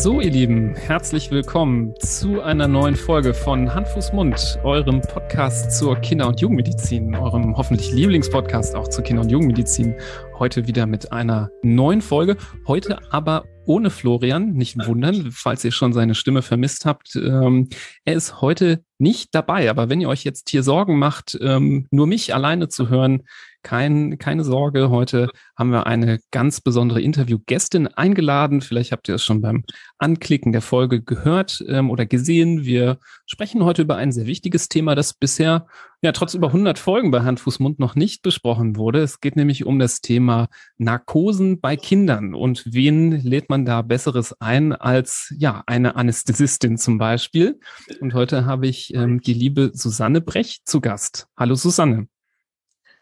So, ihr Lieben, herzlich willkommen zu einer neuen Folge von Hand, Mund, eurem Podcast zur Kinder- und Jugendmedizin, eurem hoffentlich Lieblingspodcast auch zur Kinder- und Jugendmedizin. Heute wieder mit einer neuen Folge. Heute aber ohne Florian. Nicht wundern, falls ihr schon seine Stimme vermisst habt. Ähm, er ist heute nicht dabei. Aber wenn ihr euch jetzt hier Sorgen macht, ähm, nur mich alleine zu hören, kein, keine Sorge, heute haben wir eine ganz besondere Interviewgästin eingeladen. Vielleicht habt ihr es schon beim Anklicken der Folge gehört ähm, oder gesehen. Wir sprechen heute über ein sehr wichtiges Thema, das bisher ja trotz über 100 Folgen bei Hand, Fuß, Mund noch nicht besprochen wurde. Es geht nämlich um das Thema Narkosen bei Kindern. Und wen lädt man da Besseres ein als ja eine Anästhesistin zum Beispiel? Und heute habe ich ähm, die liebe Susanne Brech zu Gast. Hallo Susanne.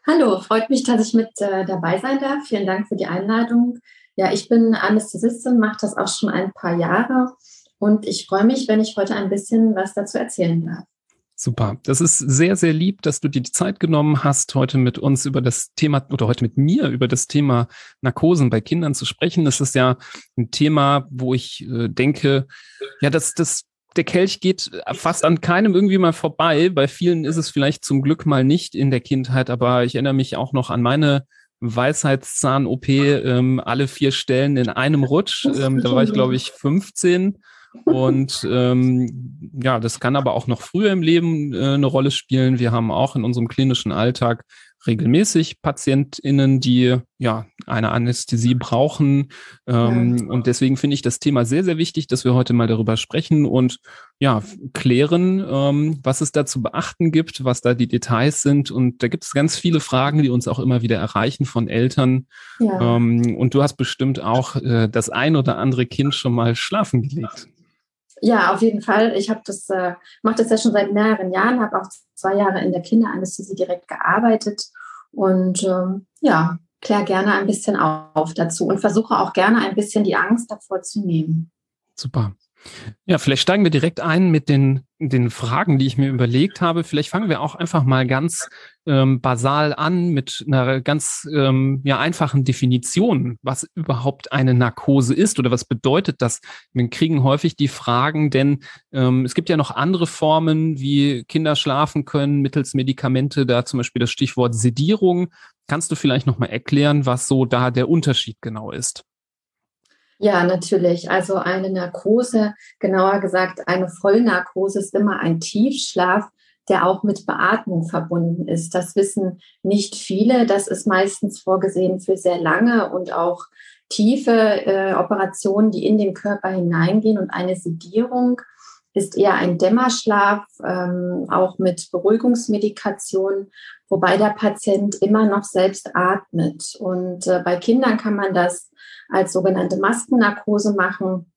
Hallo, freut mich, dass ich mit äh, dabei sein darf. Vielen Dank für die Einladung. Ja, ich bin Anästhesistin, mache das auch schon ein paar Jahre und ich freue mich, wenn ich heute ein bisschen was dazu erzählen darf. Super. Das ist sehr, sehr lieb, dass du dir die Zeit genommen hast, heute mit uns über das Thema oder heute mit mir über das Thema Narkosen bei Kindern zu sprechen. Das ist ja ein Thema, wo ich äh, denke, ja, dass das der Kelch geht fast an keinem irgendwie mal vorbei. Bei vielen ist es vielleicht zum Glück mal nicht in der Kindheit, aber ich erinnere mich auch noch an meine Weisheitszahn-OP, ähm, alle vier Stellen in einem Rutsch. Ähm, da war ich, glaube ich, 15. Und ähm, ja, das kann aber auch noch früher im Leben äh, eine Rolle spielen. Wir haben auch in unserem klinischen Alltag regelmäßig PatientInnen, die ja eine Anästhesie brauchen. Ähm, ja. Und deswegen finde ich das Thema sehr, sehr wichtig, dass wir heute mal darüber sprechen und ja, klären, ähm, was es da zu beachten gibt, was da die Details sind. Und da gibt es ganz viele Fragen, die uns auch immer wieder erreichen von Eltern. Ja. Ähm, und du hast bestimmt auch äh, das ein oder andere Kind schon mal schlafen gelegt. Ja, auf jeden Fall. Ich habe das, äh, mache das ja schon seit mehreren Jahren, habe auch zwei Jahre in der Kinderanästhesie direkt gearbeitet und ähm, ja, kläre gerne ein bisschen auf dazu und versuche auch gerne ein bisschen die Angst davor zu nehmen. Super. Ja, vielleicht steigen wir direkt ein mit den, den Fragen, die ich mir überlegt habe. Vielleicht fangen wir auch einfach mal ganz ähm, basal an mit einer ganz ähm, ja, einfachen Definition, was überhaupt eine Narkose ist oder was bedeutet das. Wir kriegen häufig die Fragen, denn ähm, es gibt ja noch andere Formen, wie Kinder schlafen können mittels Medikamente, da zum Beispiel das Stichwort Sedierung. Kannst du vielleicht nochmal erklären, was so da der Unterschied genau ist? Ja, natürlich. Also eine Narkose, genauer gesagt eine Vollnarkose ist immer ein Tiefschlaf, der auch mit Beatmung verbunden ist. Das wissen nicht viele. Das ist meistens vorgesehen für sehr lange und auch tiefe äh, Operationen, die in den Körper hineingehen. Und eine Sedierung ist eher ein Dämmerschlaf, ähm, auch mit Beruhigungsmedikation, wobei der Patient immer noch selbst atmet. Und äh, bei Kindern kann man das als sogenannte Maskennarkose machen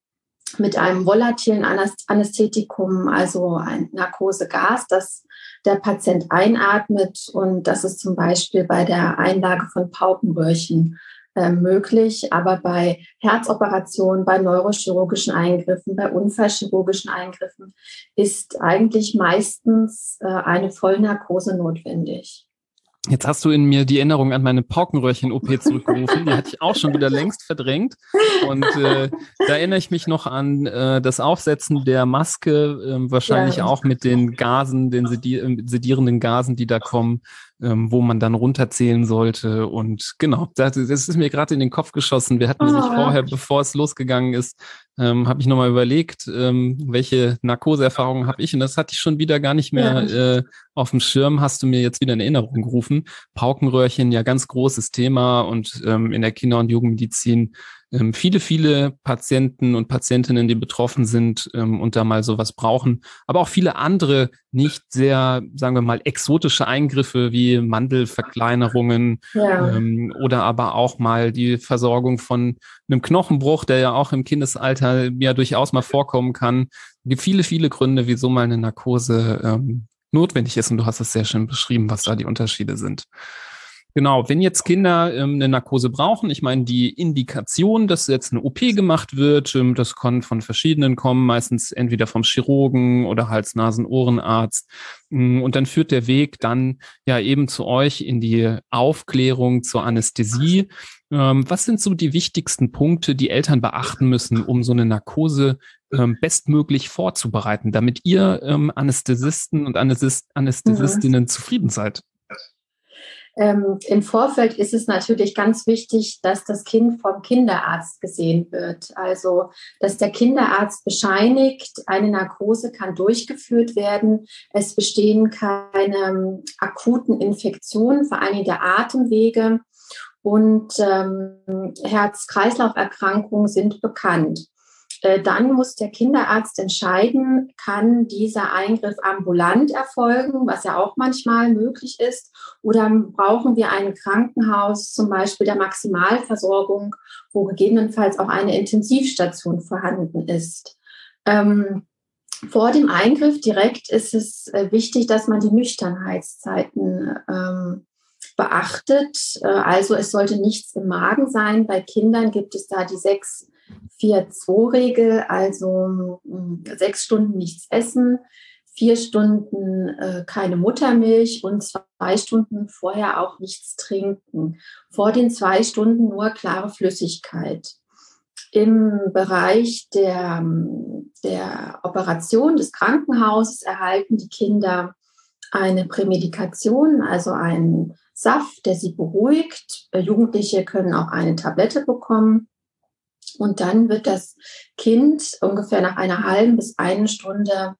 mit einem volatilen Anästhetikum, also ein Narkosegas, das der Patient einatmet. Und das ist zum Beispiel bei der Einlage von Paukenröhrchen äh, möglich. Aber bei Herzoperationen, bei neurochirurgischen Eingriffen, bei unfallchirurgischen Eingriffen ist eigentlich meistens äh, eine Vollnarkose notwendig. Jetzt hast du in mir die Erinnerung an meine Paukenröhrchen-OP zurückgerufen. Die hatte ich auch schon wieder längst verdrängt. Und äh, da erinnere ich mich noch an äh, das Aufsetzen der Maske, äh, wahrscheinlich ja. auch mit den Gasen, den sedierenden Gasen, die da kommen ähm, wo man dann runterzählen sollte. Und genau, das, das ist mir gerade in den Kopf geschossen. Wir hatten oh. nämlich vorher, bevor es losgegangen ist, ähm, habe ich nochmal überlegt, ähm, welche Narkoseerfahrungen habe ich. Und das hatte ich schon wieder gar nicht mehr ja. äh, auf dem Schirm. Hast du mir jetzt wieder in Erinnerung gerufen. Paukenröhrchen, ja ganz großes Thema und ähm, in der Kinder- und Jugendmedizin ähm, viele, viele Patienten und Patientinnen, die betroffen sind ähm, und da mal sowas brauchen, aber auch viele andere nicht sehr, sagen wir mal, exotische Eingriffe wie Mandelverkleinerungen ja. ähm, oder aber auch mal die Versorgung von einem Knochenbruch, der ja auch im Kindesalter ja durchaus mal vorkommen kann. Es gibt viele, viele Gründe, wieso mal eine Narkose ähm, notwendig ist und du hast es sehr schön beschrieben, was da die Unterschiede sind. Genau, wenn jetzt Kinder ähm, eine Narkose brauchen, ich meine, die Indikation, dass jetzt eine OP gemacht wird, ähm, das kann von verschiedenen kommen, meistens entweder vom Chirurgen oder Hals-Nasen-Ohrenarzt. Ähm, und dann führt der Weg dann ja eben zu euch in die Aufklärung zur Anästhesie. Ähm, was sind so die wichtigsten Punkte, die Eltern beachten müssen, um so eine Narkose ähm, bestmöglich vorzubereiten, damit ihr ähm, Anästhesisten und Anästhesist Anästhesistinnen mhm. zufrieden seid? Ähm, Im Vorfeld ist es natürlich ganz wichtig, dass das Kind vom Kinderarzt gesehen wird. Also, dass der Kinderarzt bescheinigt, eine Narkose kann durchgeführt werden. Es bestehen keine ähm, akuten Infektionen, vor allem der Atemwege und ähm, Herz-Kreislauf-Erkrankungen sind bekannt. Äh, dann muss der Kinderarzt entscheiden, kann dieser Eingriff ambulant erfolgen, was ja auch manchmal möglich ist, oder brauchen wir ein Krankenhaus, zum Beispiel der Maximalversorgung, wo gegebenenfalls auch eine Intensivstation vorhanden ist. Ähm, vor dem Eingriff direkt ist es äh, wichtig, dass man die Nüchternheitszeiten ähm, beachtet. Äh, also es sollte nichts im Magen sein. Bei Kindern gibt es da die sechs 4-2-Regel, also hm, sechs Stunden nichts essen, vier Stunden äh, keine Muttermilch und zwei Stunden vorher auch nichts trinken. Vor den zwei Stunden nur klare Flüssigkeit. Im Bereich der, hm, der Operation des Krankenhauses erhalten die Kinder eine Prämedikation, also einen Saft, der sie beruhigt. Äh, Jugendliche können auch eine Tablette bekommen. Und dann wird das Kind ungefähr nach einer halben bis eine Stunde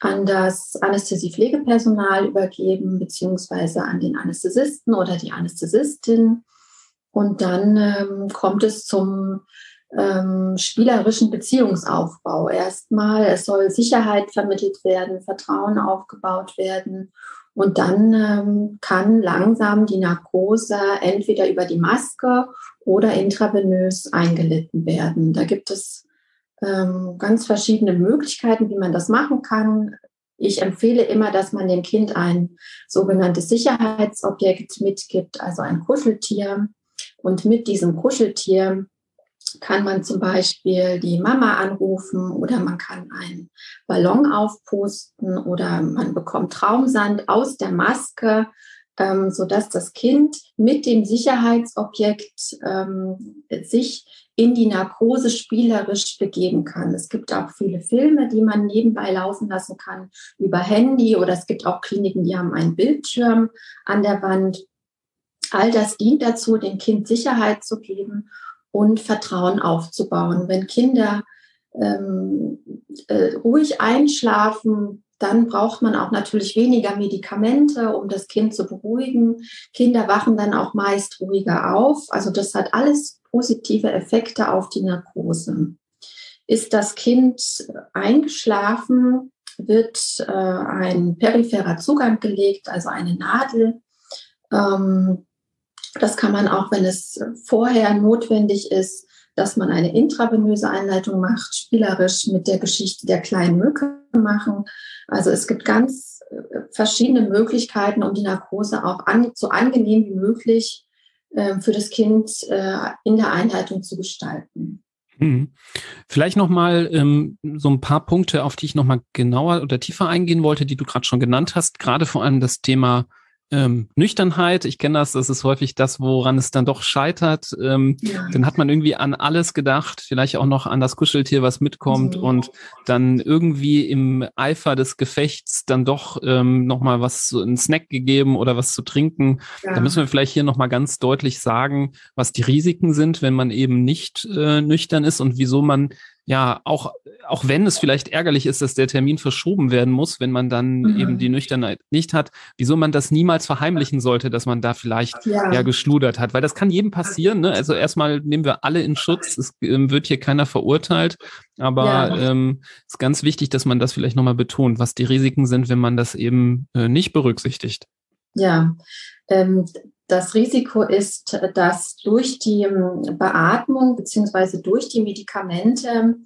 an das Anästhesiepflegepersonal übergeben, beziehungsweise an den Anästhesisten oder die Anästhesistin. Und dann ähm, kommt es zum ähm, spielerischen Beziehungsaufbau. Erstmal, es soll Sicherheit vermittelt werden, Vertrauen aufgebaut werden. Und dann ähm, kann langsam die Narkose entweder über die Maske oder intravenös eingelitten werden. Da gibt es ähm, ganz verschiedene Möglichkeiten, wie man das machen kann. Ich empfehle immer, dass man dem Kind ein sogenanntes Sicherheitsobjekt mitgibt, also ein Kuscheltier. Und mit diesem Kuscheltier kann man zum Beispiel die Mama anrufen oder man kann einen Ballon aufpusten oder man bekommt Traumsand aus der Maske ähm, sodass das Kind mit dem Sicherheitsobjekt ähm, sich in die Narkose spielerisch begeben kann. Es gibt auch viele Filme, die man nebenbei laufen lassen kann über Handy oder es gibt auch Kliniken, die haben einen Bildschirm an der Wand. All das dient dazu, dem Kind Sicherheit zu geben und Vertrauen aufzubauen. Wenn Kinder ähm, äh, ruhig einschlafen, dann braucht man auch natürlich weniger Medikamente, um das Kind zu beruhigen. Kinder wachen dann auch meist ruhiger auf. Also das hat alles positive Effekte auf die Narkose. Ist das Kind eingeschlafen, wird äh, ein peripherer Zugang gelegt, also eine Nadel. Ähm, das kann man auch, wenn es vorher notwendig ist, dass man eine intravenöse Einleitung macht, spielerisch mit der Geschichte der kleinen Mücke machen. Also es gibt ganz äh, verschiedene Möglichkeiten, um die Narkose auch an, so angenehm wie möglich äh, für das Kind äh, in der Einleitung zu gestalten. Mhm. Vielleicht nochmal ähm, so ein paar Punkte, auf die ich nochmal genauer oder tiefer eingehen wollte, die du gerade schon genannt hast. Gerade vor allem das Thema ähm, Nüchternheit, ich kenne das, das ist häufig das, woran es dann doch scheitert. Ähm, ja. Dann hat man irgendwie an alles gedacht, vielleicht auch noch an das Kuscheltier, was mitkommt mhm. und dann irgendwie im Eifer des Gefechts dann doch ähm, nochmal was, so ein Snack gegeben oder was zu trinken. Ja. Da müssen wir vielleicht hier nochmal ganz deutlich sagen, was die Risiken sind, wenn man eben nicht äh, nüchtern ist und wieso man ja, auch, auch wenn es vielleicht ärgerlich ist, dass der Termin verschoben werden muss, wenn man dann mhm. eben die Nüchternheit nicht hat, wieso man das niemals verheimlichen sollte, dass man da vielleicht ja, ja geschludert hat. Weil das kann jedem passieren. Ne? Also erstmal nehmen wir alle in Schutz. Es ähm, wird hier keiner verurteilt. Aber ja. ähm, ist ganz wichtig, dass man das vielleicht nochmal betont, was die Risiken sind, wenn man das eben äh, nicht berücksichtigt. Ja, ähm, das Risiko ist, dass durch die ähm, Beatmung beziehungsweise durch die Medikamente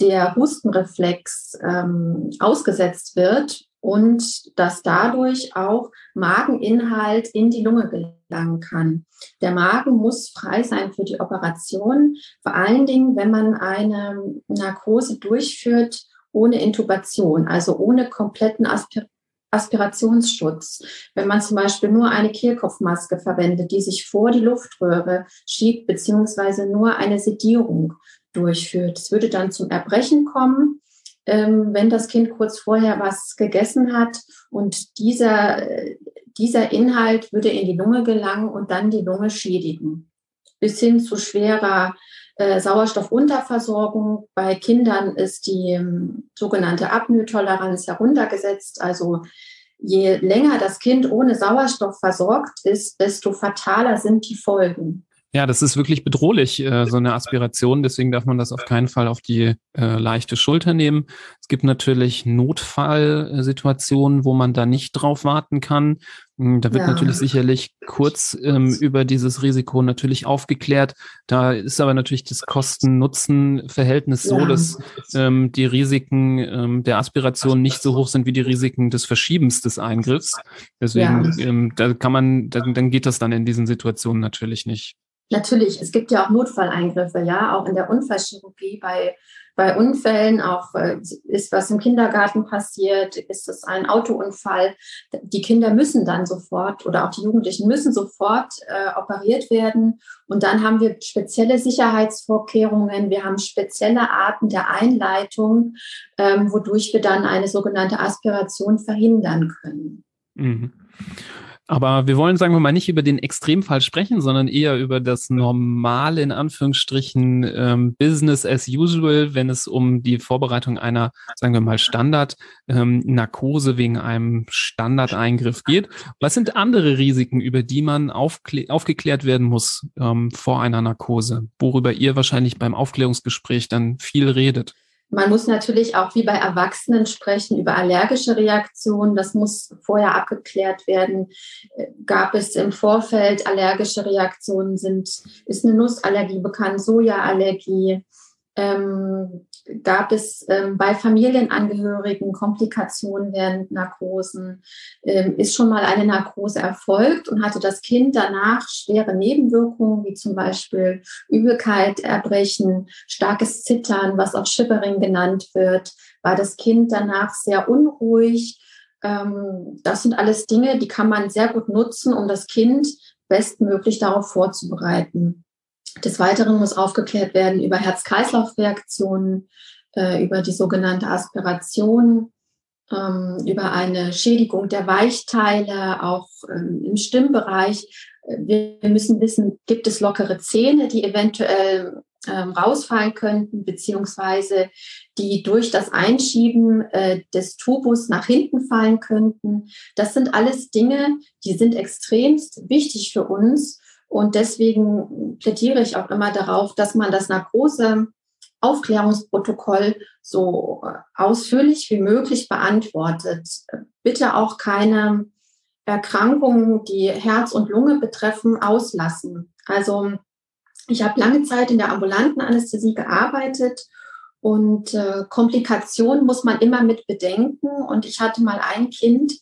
der Hustenreflex ähm, ausgesetzt wird und dass dadurch auch Mageninhalt in die Lunge gelangen kann. Der Magen muss frei sein für die Operation, vor allen Dingen, wenn man eine Narkose durchführt ohne Intubation, also ohne kompletten Aspir Aspirationsschutz. Wenn man zum Beispiel nur eine Kehlkopfmaske verwendet, die sich vor die Luftröhre schiebt, beziehungsweise nur eine Sedierung durchführt. Es würde dann zum Erbrechen kommen ähm, wenn das Kind kurz vorher was gegessen hat und dieser, dieser Inhalt würde in die Lunge gelangen und dann die Lunge schädigen. Bis hin zu schwerer äh, Sauerstoffunterversorgung. Bei Kindern ist die ähm, sogenannte Apnoetoleranz heruntergesetzt. Also je länger das Kind ohne Sauerstoff versorgt ist, desto fataler sind die Folgen. Ja, das ist wirklich bedrohlich, äh, so eine Aspiration. Deswegen darf man das auf keinen Fall auf die äh, leichte Schulter nehmen. Es gibt natürlich Notfallsituationen, wo man da nicht drauf warten kann. Hm, da wird ja. natürlich sicherlich kurz ähm, über dieses Risiko natürlich aufgeklärt. Da ist aber natürlich das Kosten-Nutzen-Verhältnis ja. so, dass ähm, die Risiken ähm, der Aspiration nicht so hoch sind wie die Risiken des Verschiebens des Eingriffs. Deswegen, ja. ähm, da kann man, dann, dann geht das dann in diesen Situationen natürlich nicht. Natürlich, es gibt ja auch Notfalleingriffe, ja, auch in der Unfallchirurgie bei, bei Unfällen, auch äh, ist was im Kindergarten passiert, ist es ein Autounfall. Die Kinder müssen dann sofort oder auch die Jugendlichen müssen sofort äh, operiert werden. Und dann haben wir spezielle Sicherheitsvorkehrungen, wir haben spezielle Arten der Einleitung, ähm, wodurch wir dann eine sogenannte Aspiration verhindern können. Mhm. Aber wir wollen, sagen wir mal, nicht über den Extremfall sprechen, sondern eher über das normale, in Anführungsstrichen, ähm, Business as usual, wenn es um die Vorbereitung einer, sagen wir mal, Standard-Narkose ähm, wegen einem Standardeingriff geht. Was sind andere Risiken, über die man aufgeklärt werden muss ähm, vor einer Narkose, worüber ihr wahrscheinlich beim Aufklärungsgespräch dann viel redet? Man muss natürlich auch wie bei Erwachsenen sprechen über allergische Reaktionen. Das muss vorher abgeklärt werden. Gab es im Vorfeld allergische Reaktionen? Sind, ist eine Nussallergie bekannt, Sojaallergie? Ähm, gab es ähm, bei Familienangehörigen Komplikationen während Narkosen? Ähm, ist schon mal eine Narkose erfolgt und hatte das Kind danach schwere Nebenwirkungen, wie zum Beispiel Übelkeit, Erbrechen, starkes Zittern, was auch Shivering genannt wird? War das Kind danach sehr unruhig? Ähm, das sind alles Dinge, die kann man sehr gut nutzen, um das Kind bestmöglich darauf vorzubereiten. Des Weiteren muss aufgeklärt werden über Herz-Kreislauf-Reaktionen, äh, über die sogenannte Aspiration, ähm, über eine Schädigung der Weichteile, auch ähm, im Stimmbereich. Wir müssen wissen, gibt es lockere Zähne, die eventuell ähm, rausfallen könnten, beziehungsweise die durch das Einschieben äh, des Tubus nach hinten fallen könnten. Das sind alles Dinge, die sind extremst wichtig für uns, und deswegen plädiere ich auch immer darauf, dass man das Narkose-Aufklärungsprotokoll so ausführlich wie möglich beantwortet. Bitte auch keine Erkrankungen, die Herz und Lunge betreffen, auslassen. Also ich habe lange Zeit in der ambulanten Anästhesie gearbeitet und äh, Komplikationen muss man immer mit bedenken. Und ich hatte mal ein Kind,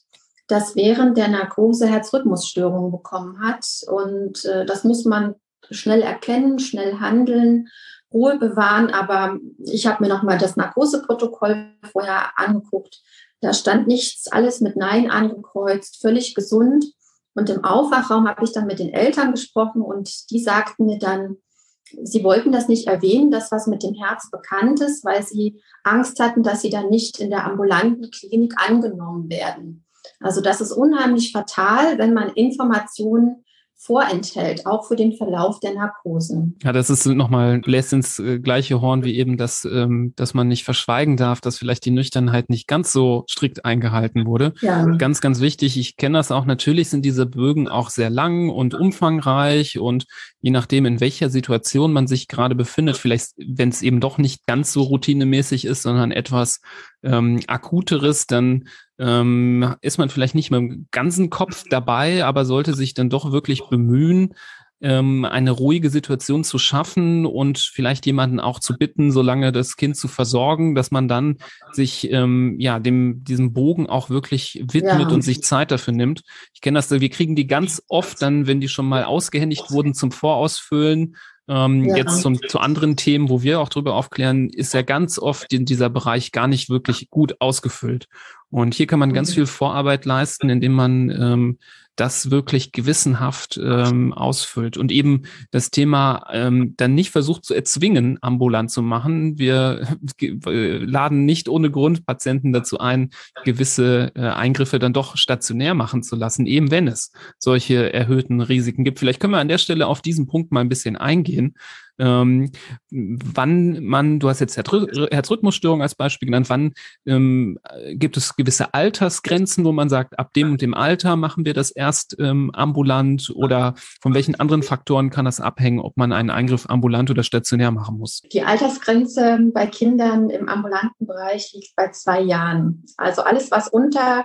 das während der Narkose Herzrhythmusstörungen bekommen hat. Und äh, das muss man schnell erkennen, schnell handeln, Ruhe bewahren. Aber ich habe mir nochmal das Narkoseprotokoll vorher angeguckt. Da stand nichts, alles mit Nein angekreuzt, völlig gesund. Und im Aufwachraum habe ich dann mit den Eltern gesprochen und die sagten mir dann, sie wollten das nicht erwähnen, das was mit dem Herz bekannt ist, weil sie Angst hatten, dass sie dann nicht in der ambulanten Klinik angenommen werden. Also das ist unheimlich fatal, wenn man Informationen vorenthält, auch für den Verlauf der Narkose. Ja, das ist nochmal, lässt ins äh, gleiche Horn wie eben, dass, ähm, dass man nicht verschweigen darf, dass vielleicht die Nüchternheit nicht ganz so strikt eingehalten wurde. Ja. Ganz, ganz wichtig. Ich kenne das auch. Natürlich sind diese Bögen auch sehr lang und umfangreich und je nachdem, in welcher Situation man sich gerade befindet, vielleicht, wenn es eben doch nicht ganz so routinemäßig ist, sondern etwas ähm, akuteres, dann ähm, ist man vielleicht nicht mit dem ganzen Kopf dabei, aber sollte sich dann doch wirklich bemühen, ähm, eine ruhige Situation zu schaffen und vielleicht jemanden auch zu bitten, solange das Kind zu versorgen, dass man dann sich ähm, ja dem diesem Bogen auch wirklich widmet ja. und sich Zeit dafür nimmt. Ich kenne das, wir kriegen die ganz oft dann, wenn die schon mal ausgehändigt wurden, zum Vorausfüllen ähm, ja. Jetzt zum, zu anderen Themen, wo wir auch drüber aufklären, ist ja ganz oft in dieser Bereich gar nicht wirklich gut ausgefüllt. Und hier kann man ganz mhm. viel Vorarbeit leisten, indem man ähm, das wirklich gewissenhaft ähm, ausfüllt und eben das Thema ähm, dann nicht versucht zu erzwingen, ambulant zu machen. Wir äh, laden nicht ohne Grund Patienten dazu ein, gewisse äh, Eingriffe dann doch stationär machen zu lassen, eben wenn es solche erhöhten Risiken gibt. Vielleicht können wir an der Stelle auf diesen Punkt mal ein bisschen eingehen ähm, wann man, du hast jetzt Herzrhythmusstörung als Beispiel genannt, wann ähm, gibt es gewisse Altersgrenzen, wo man sagt, ab dem und dem Alter machen wir das erst ähm, ambulant oder von welchen anderen Faktoren kann das abhängen, ob man einen Eingriff ambulant oder stationär machen muss? Die Altersgrenze bei Kindern im ambulanten Bereich liegt bei zwei Jahren. Also alles, was unter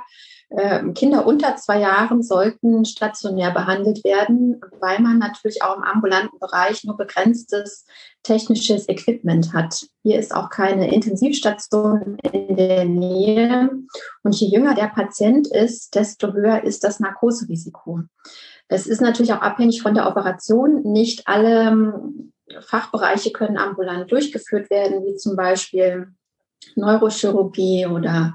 Kinder unter zwei Jahren sollten stationär behandelt werden, weil man natürlich auch im ambulanten Bereich nur begrenztes technisches Equipment hat. Hier ist auch keine Intensivstation in der Nähe. Und je jünger der Patient ist, desto höher ist das Narkoserisiko. Es ist natürlich auch abhängig von der Operation. Nicht alle ähm, Fachbereiche können ambulant durchgeführt werden, wie zum Beispiel Neurochirurgie oder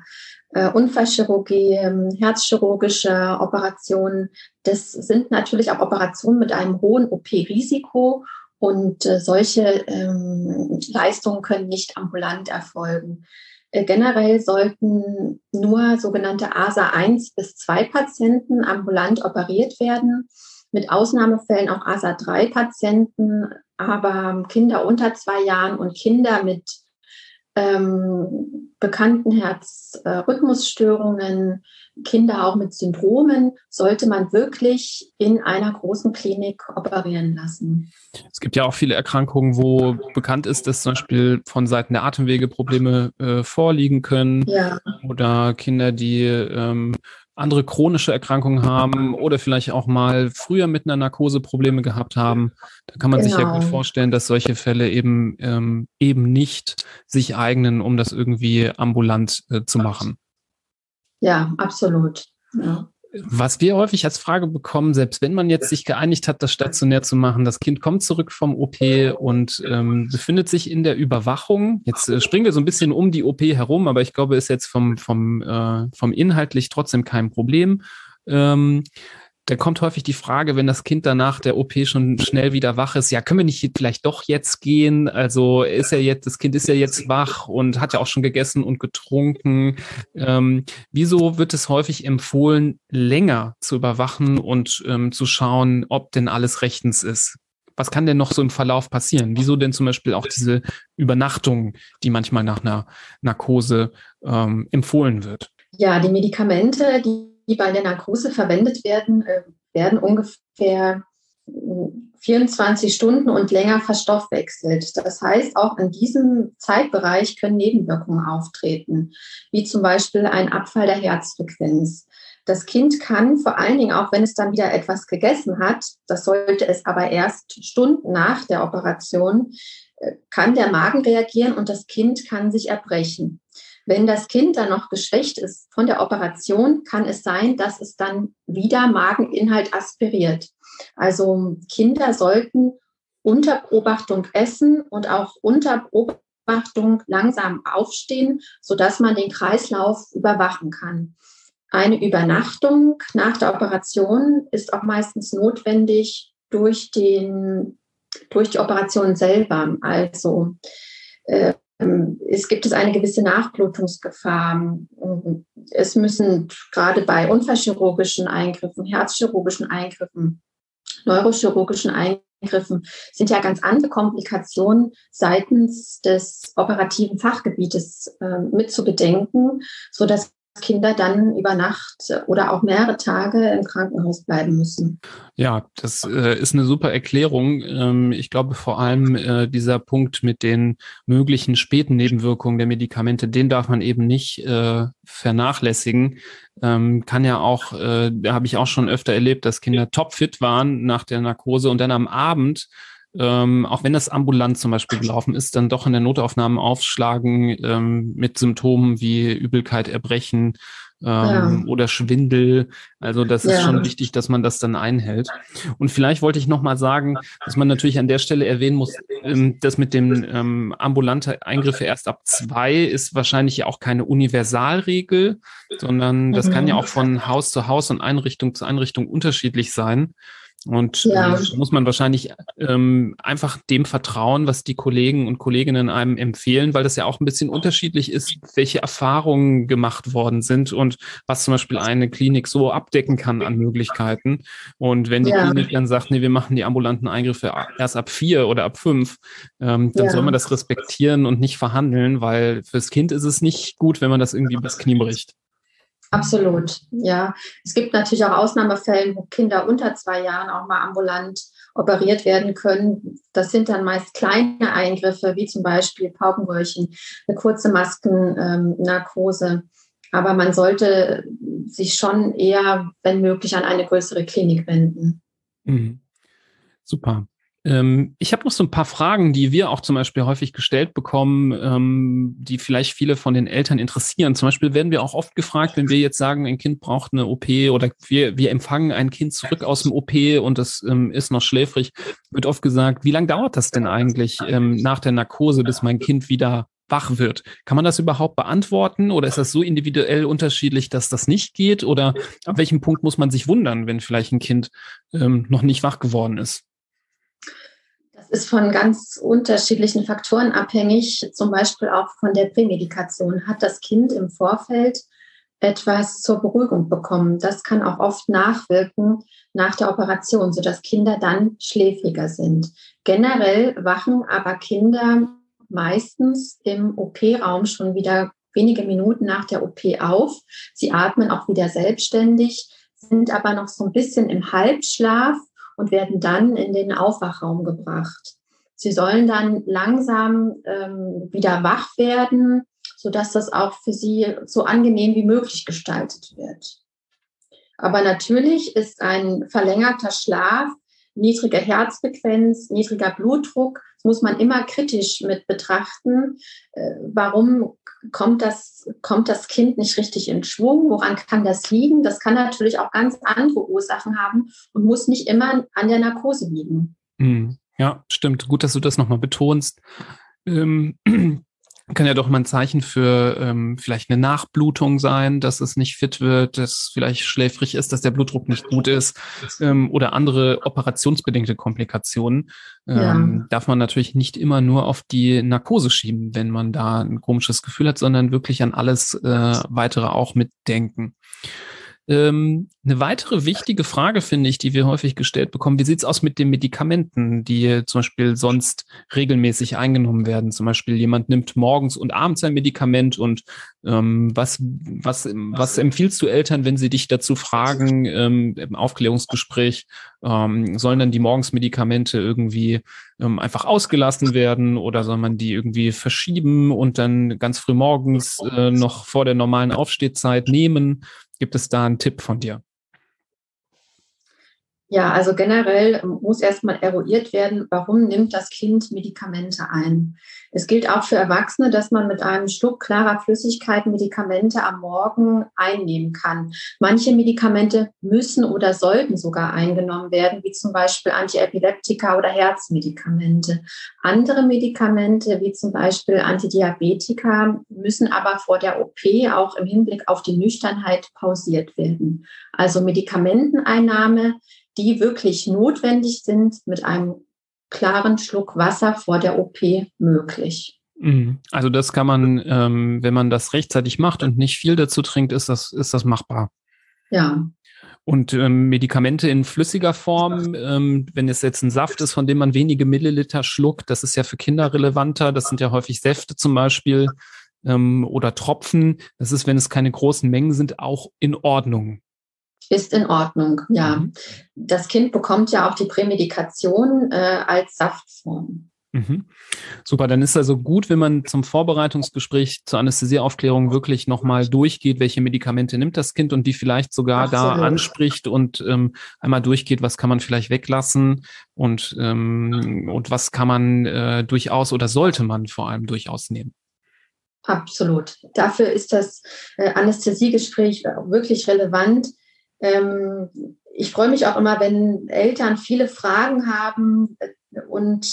äh, Unfallchirurgie, ähm, herzchirurgische Operationen. Das sind natürlich auch Operationen mit einem hohen OP-Risiko und äh, solche ähm, Leistungen können nicht ambulant erfolgen. Äh, generell sollten nur sogenannte ASA 1 bis 2 Patienten ambulant operiert werden, mit Ausnahmefällen auch ASA 3 Patienten, aber Kinder unter zwei Jahren und Kinder mit ähm, bekannten Herzrhythmusstörungen, Kinder auch mit Syndromen, sollte man wirklich in einer großen Klinik operieren lassen. Es gibt ja auch viele Erkrankungen, wo bekannt ist, dass zum Beispiel von Seiten der Atemwege Probleme äh, vorliegen können. Ja. Oder Kinder, die ähm, andere chronische Erkrankungen haben oder vielleicht auch mal früher mit einer Narkose Probleme gehabt haben. Da kann man genau. sich ja gut genau. vorstellen, dass solche Fälle eben ähm, eben nicht sich eignen, um das irgendwie ambulant äh, zu machen. Ja, absolut. Ja. Was wir häufig als Frage bekommen, selbst wenn man jetzt sich geeinigt hat, das stationär zu machen, das Kind kommt zurück vom OP und ähm, befindet sich in der Überwachung. Jetzt äh, springen wir so ein bisschen um die OP herum, aber ich glaube, ist jetzt vom, vom, äh, vom inhaltlich trotzdem kein Problem. Ähm, da kommt häufig die Frage, wenn das Kind danach der OP schon schnell wieder wach ist, ja, können wir nicht vielleicht doch jetzt gehen? Also ist ja jetzt, das Kind ist ja jetzt wach und hat ja auch schon gegessen und getrunken. Ähm, wieso wird es häufig empfohlen, länger zu überwachen und ähm, zu schauen, ob denn alles rechtens ist? Was kann denn noch so im Verlauf passieren? Wieso denn zum Beispiel auch diese Übernachtung, die manchmal nach einer Narkose ähm, empfohlen wird? Ja, die Medikamente, die die bei der Narkose verwendet werden, äh, werden ungefähr 24 Stunden und länger verstoffwechselt. Das heißt, auch in diesem Zeitbereich können Nebenwirkungen auftreten, wie zum Beispiel ein Abfall der Herzfrequenz. Das Kind kann vor allen Dingen, auch wenn es dann wieder etwas gegessen hat, das sollte es aber erst Stunden nach der Operation, äh, kann der Magen reagieren und das Kind kann sich erbrechen. Wenn das Kind dann noch geschwächt ist von der Operation, kann es sein, dass es dann wieder Mageninhalt aspiriert. Also Kinder sollten unter Beobachtung essen und auch unter Beobachtung langsam aufstehen, sodass man den Kreislauf überwachen kann. Eine Übernachtung nach der Operation ist auch meistens notwendig durch, den, durch die Operation selber. Also äh, es gibt es eine gewisse Nachblutungsgefahr. Es müssen gerade bei unfallchirurgischen Eingriffen, herzchirurgischen Eingriffen, neurochirurgischen Eingriffen sind ja ganz andere Komplikationen seitens des operativen Fachgebietes äh, mit zu bedenken, so dass Kinder dann über Nacht oder auch mehrere Tage im Krankenhaus bleiben müssen. Ja, das äh, ist eine super Erklärung. Ähm, ich glaube vor allem äh, dieser Punkt mit den möglichen späten Nebenwirkungen der Medikamente, den darf man eben nicht äh, vernachlässigen. Ähm, kann ja auch, äh, da habe ich auch schon öfter erlebt, dass Kinder topfit waren nach der Narkose und dann am Abend ähm, auch wenn das ambulant zum Beispiel gelaufen ist, dann doch in der Notaufnahme aufschlagen ähm, mit Symptomen wie Übelkeit, Erbrechen ähm, ja. oder Schwindel. Also das ist ja. schon wichtig, dass man das dann einhält. Und vielleicht wollte ich noch mal sagen, dass man natürlich an der Stelle erwähnen muss, ähm, dass mit dem ähm, ambulante Eingriffe erst ab zwei ist wahrscheinlich ja auch keine Universalregel, sondern das mhm. kann ja mhm. auch von Haus zu Haus und Einrichtung zu Einrichtung unterschiedlich sein. Und ja. äh, muss man wahrscheinlich ähm, einfach dem vertrauen, was die Kollegen und Kolleginnen einem empfehlen, weil das ja auch ein bisschen unterschiedlich ist, welche Erfahrungen gemacht worden sind und was zum Beispiel eine Klinik so abdecken kann an Möglichkeiten. Und wenn die ja. Klinik dann sagt, nee, wir machen die ambulanten Eingriffe erst ab vier oder ab fünf, ähm, dann ja. soll man das respektieren und nicht verhandeln, weil fürs Kind ist es nicht gut, wenn man das irgendwie bis Knie bricht. Absolut, ja. Es gibt natürlich auch Ausnahmefälle, wo Kinder unter zwei Jahren auch mal ambulant operiert werden können. Das sind dann meist kleine Eingriffe, wie zum Beispiel Paukenröhrchen, eine kurze Maskennarkose. Aber man sollte sich schon eher, wenn möglich, an eine größere Klinik wenden. Mhm. Super. Ähm, ich habe noch so ein paar Fragen, die wir auch zum Beispiel häufig gestellt bekommen, ähm, die vielleicht viele von den Eltern interessieren. Zum Beispiel werden wir auch oft gefragt, wenn wir jetzt sagen, ein Kind braucht eine OP oder wir, wir empfangen ein Kind zurück aus dem OP und das ähm, ist noch schläfrig, wird oft gesagt, wie lange dauert das denn eigentlich ähm, nach der Narkose, bis mein Kind wieder wach wird. Kann man das überhaupt beantworten oder ist das so individuell unterschiedlich, dass das nicht geht? Oder ab welchem Punkt muss man sich wundern, wenn vielleicht ein Kind ähm, noch nicht wach geworden ist? Ist von ganz unterschiedlichen Faktoren abhängig, zum Beispiel auch von der Prämedikation. Hat das Kind im Vorfeld etwas zur Beruhigung bekommen? Das kann auch oft nachwirken nach der Operation, sodass Kinder dann schläfriger sind. Generell wachen aber Kinder meistens im OP-Raum schon wieder wenige Minuten nach der OP auf. Sie atmen auch wieder selbstständig, sind aber noch so ein bisschen im Halbschlaf und werden dann in den Aufwachraum gebracht. Sie sollen dann langsam ähm, wieder wach werden, sodass das auch für sie so angenehm wie möglich gestaltet wird. Aber natürlich ist ein verlängerter Schlaf, niedrige Herzfrequenz, niedriger Blutdruck, das muss man immer kritisch mit betrachten. Äh, warum kommt das, kommt das Kind nicht richtig in Schwung? Woran kann das liegen? Das kann natürlich auch ganz andere Ursachen haben und muss nicht immer an der Narkose liegen. Hm. Ja, stimmt. Gut, dass du das nochmal betonst. Ähm, kann ja doch mal ein Zeichen für ähm, vielleicht eine Nachblutung sein, dass es nicht fit wird, dass vielleicht schläfrig ist, dass der Blutdruck nicht gut ist ähm, oder andere operationsbedingte Komplikationen. Ähm, ja. Darf man natürlich nicht immer nur auf die Narkose schieben, wenn man da ein komisches Gefühl hat, sondern wirklich an alles äh, weitere auch mitdenken. Ähm, eine weitere wichtige Frage, finde ich, die wir häufig gestellt bekommen, wie sieht's aus mit den Medikamenten, die zum Beispiel sonst regelmäßig eingenommen werden? Zum Beispiel jemand nimmt morgens und abends ein Medikament und ähm, was, was, was empfiehlst du Eltern, wenn sie dich dazu fragen ähm, im Aufklärungsgespräch, ähm, sollen dann die Morgensmedikamente irgendwie ähm, einfach ausgelassen werden oder soll man die irgendwie verschieben und dann ganz früh morgens äh, noch vor der normalen Aufstehzeit nehmen? Gibt es da einen Tipp von dir? Ja, also generell muss erstmal eruiert werden, warum nimmt das Kind Medikamente ein. Es gilt auch für Erwachsene, dass man mit einem Schluck klarer Flüssigkeit Medikamente am Morgen einnehmen kann. Manche Medikamente müssen oder sollten sogar eingenommen werden, wie zum Beispiel Antiepileptika oder Herzmedikamente. Andere Medikamente, wie zum Beispiel Antidiabetika, müssen aber vor der OP auch im Hinblick auf die Nüchternheit pausiert werden. Also Medikamenteneinnahme die wirklich notwendig sind, mit einem klaren Schluck Wasser vor der OP möglich. Mhm. Also das kann man, ähm, wenn man das rechtzeitig macht und nicht viel dazu trinkt, ist das, ist das machbar. Ja. Und ähm, Medikamente in flüssiger Form, ähm, wenn es jetzt ein Saft ist, von dem man wenige Milliliter schluckt, das ist ja für Kinder relevanter. Das sind ja häufig Säfte zum Beispiel. ähm, oder Tropfen, das ist, wenn es keine großen Mengen sind, auch in Ordnung. Ist in Ordnung, ja. Mhm. Das Kind bekommt ja auch die Prämedikation äh, als Saftform. Mhm. Super, dann ist also gut, wenn man zum Vorbereitungsgespräch zur Anästhesieaufklärung wirklich nochmal durchgeht, welche Medikamente nimmt das Kind und die vielleicht sogar Absolut. da anspricht und ähm, einmal durchgeht, was kann man vielleicht weglassen und, ähm, und was kann man äh, durchaus oder sollte man vor allem durchaus nehmen. Absolut. Dafür ist das äh, Anästhesiegespräch wirklich relevant. Ähm, ich freue mich auch immer, wenn Eltern viele Fragen haben äh, und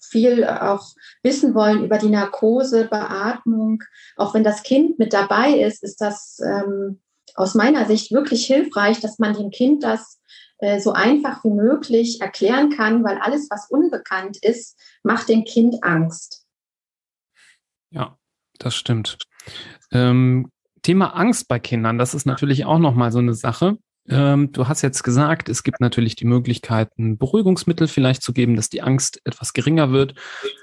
viel auch wissen wollen über die Narkose, Beatmung. Auch wenn das Kind mit dabei ist, ist das ähm, aus meiner Sicht wirklich hilfreich, dass man dem Kind das äh, so einfach wie möglich erklären kann, weil alles, was unbekannt ist, macht dem Kind Angst. Ja, das stimmt. Ähm, Thema Angst bei Kindern, das ist natürlich auch nochmal so eine Sache. Ähm, du hast jetzt gesagt, es gibt natürlich die Möglichkeiten, Beruhigungsmittel vielleicht zu geben, dass die Angst etwas geringer wird.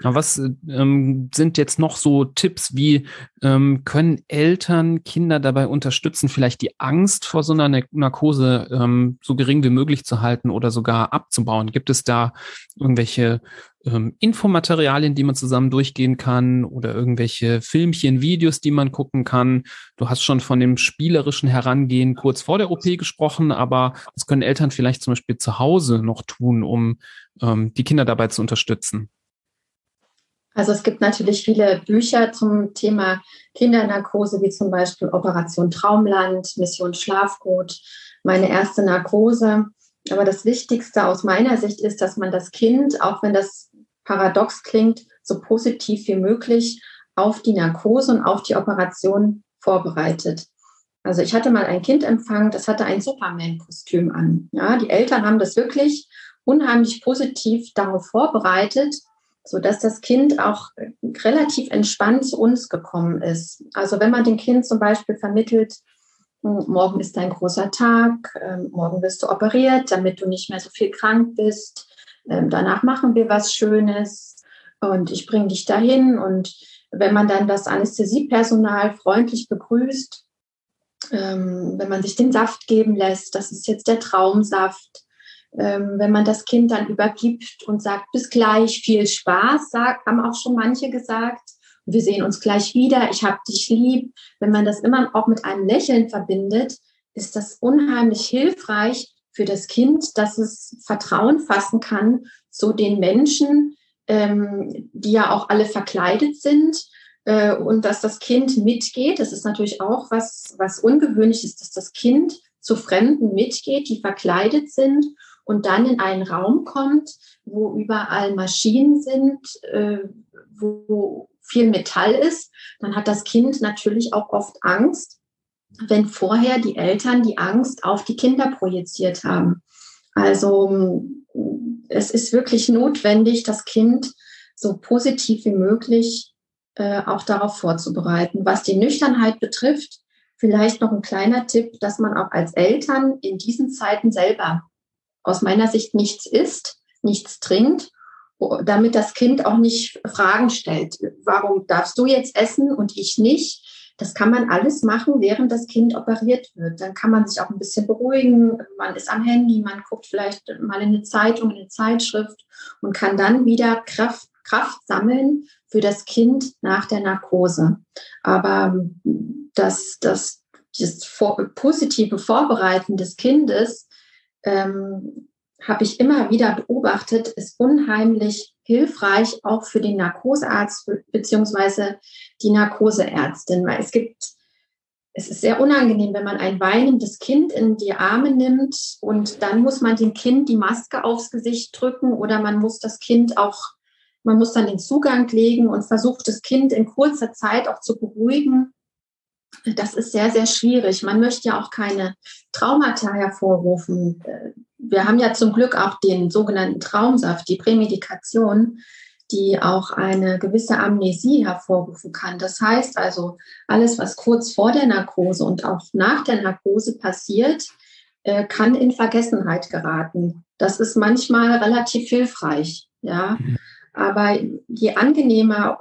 Aber was ähm, sind jetzt noch so Tipps, wie ähm, können Eltern Kinder dabei unterstützen, vielleicht die Angst vor so einer Narkose ähm, so gering wie möglich zu halten oder sogar abzubauen? Gibt es da irgendwelche ähm, Infomaterialien, die man zusammen durchgehen kann oder irgendwelche Filmchen, Videos, die man gucken kann. Du hast schon von dem spielerischen Herangehen kurz vor der OP gesprochen, aber was können Eltern vielleicht zum Beispiel zu Hause noch tun, um ähm, die Kinder dabei zu unterstützen? Also es gibt natürlich viele Bücher zum Thema Kindernarkose, wie zum Beispiel Operation Traumland, Mission Schlafgut, meine erste Narkose. Aber das Wichtigste aus meiner Sicht ist, dass man das Kind, auch wenn das paradox klingt, so positiv wie möglich auf die Narkose und auf die Operation vorbereitet. Also ich hatte mal ein Kind empfangen, das hatte ein Superman-Kostüm an. Ja, die Eltern haben das wirklich unheimlich positiv darauf vorbereitet, so dass das Kind auch relativ entspannt zu uns gekommen ist. Also wenn man dem Kind zum Beispiel vermittelt, hm, morgen ist dein großer Tag, ähm, morgen wirst du operiert, damit du nicht mehr so viel krank bist, danach machen wir was Schönes und ich bringe dich dahin. Und wenn man dann das Anästhesiepersonal freundlich begrüßt, ähm, wenn man sich den Saft geben lässt, das ist jetzt der Traumsaft, ähm, wenn man das Kind dann übergibt und sagt, bis gleich, viel Spaß, haben auch schon manche gesagt. Wir sehen uns gleich wieder, ich habe dich lieb. Wenn man das immer auch mit einem Lächeln verbindet, ist das unheimlich hilfreich, für das Kind, dass es Vertrauen fassen kann zu den Menschen, ähm, die ja auch alle verkleidet sind äh, und dass das Kind mitgeht. Das ist natürlich auch was, was ungewöhnlich ist, dass das Kind zu Fremden mitgeht, die verkleidet sind und dann in einen Raum kommt, wo überall Maschinen sind, äh, wo viel Metall ist, dann hat das Kind natürlich auch oft Angst wenn vorher die Eltern die Angst auf die Kinder projiziert haben. Also es ist wirklich notwendig, das Kind so positiv wie möglich äh, auch darauf vorzubereiten. Was die Nüchternheit betrifft, vielleicht noch ein kleiner Tipp, dass man auch als Eltern in diesen Zeiten selber aus meiner Sicht nichts isst, nichts trinkt, damit das Kind auch nicht Fragen stellt. Warum darfst du jetzt essen und ich nicht? Das kann man alles machen, während das Kind operiert wird. Dann kann man sich auch ein bisschen beruhigen. Man ist am Handy, man guckt vielleicht mal in eine Zeitung, in eine Zeitschrift und kann dann wieder Kraft, Kraft sammeln für das Kind nach der Narkose. Aber das, das, das vor, positive Vorbereiten des Kindes ähm, habe ich immer wieder beobachtet, ist unheimlich hilfreich auch für den Narkosearzt beziehungsweise die Narkoseärztin, weil es gibt, es ist sehr unangenehm, wenn man ein weinendes Kind in die Arme nimmt und dann muss man dem Kind die Maske aufs Gesicht drücken oder man muss das Kind auch, man muss dann den Zugang legen und versucht das Kind in kurzer Zeit auch zu beruhigen. Das ist sehr, sehr schwierig. Man möchte ja auch keine Traumata hervorrufen wir haben ja zum Glück auch den sogenannten Traumsaft, die Prämedikation, die auch eine gewisse Amnesie hervorrufen kann. Das heißt also, alles, was kurz vor der Narkose und auch nach der Narkose passiert, äh, kann in Vergessenheit geraten. Das ist manchmal relativ hilfreich. Ja, mhm. Aber je angenehmer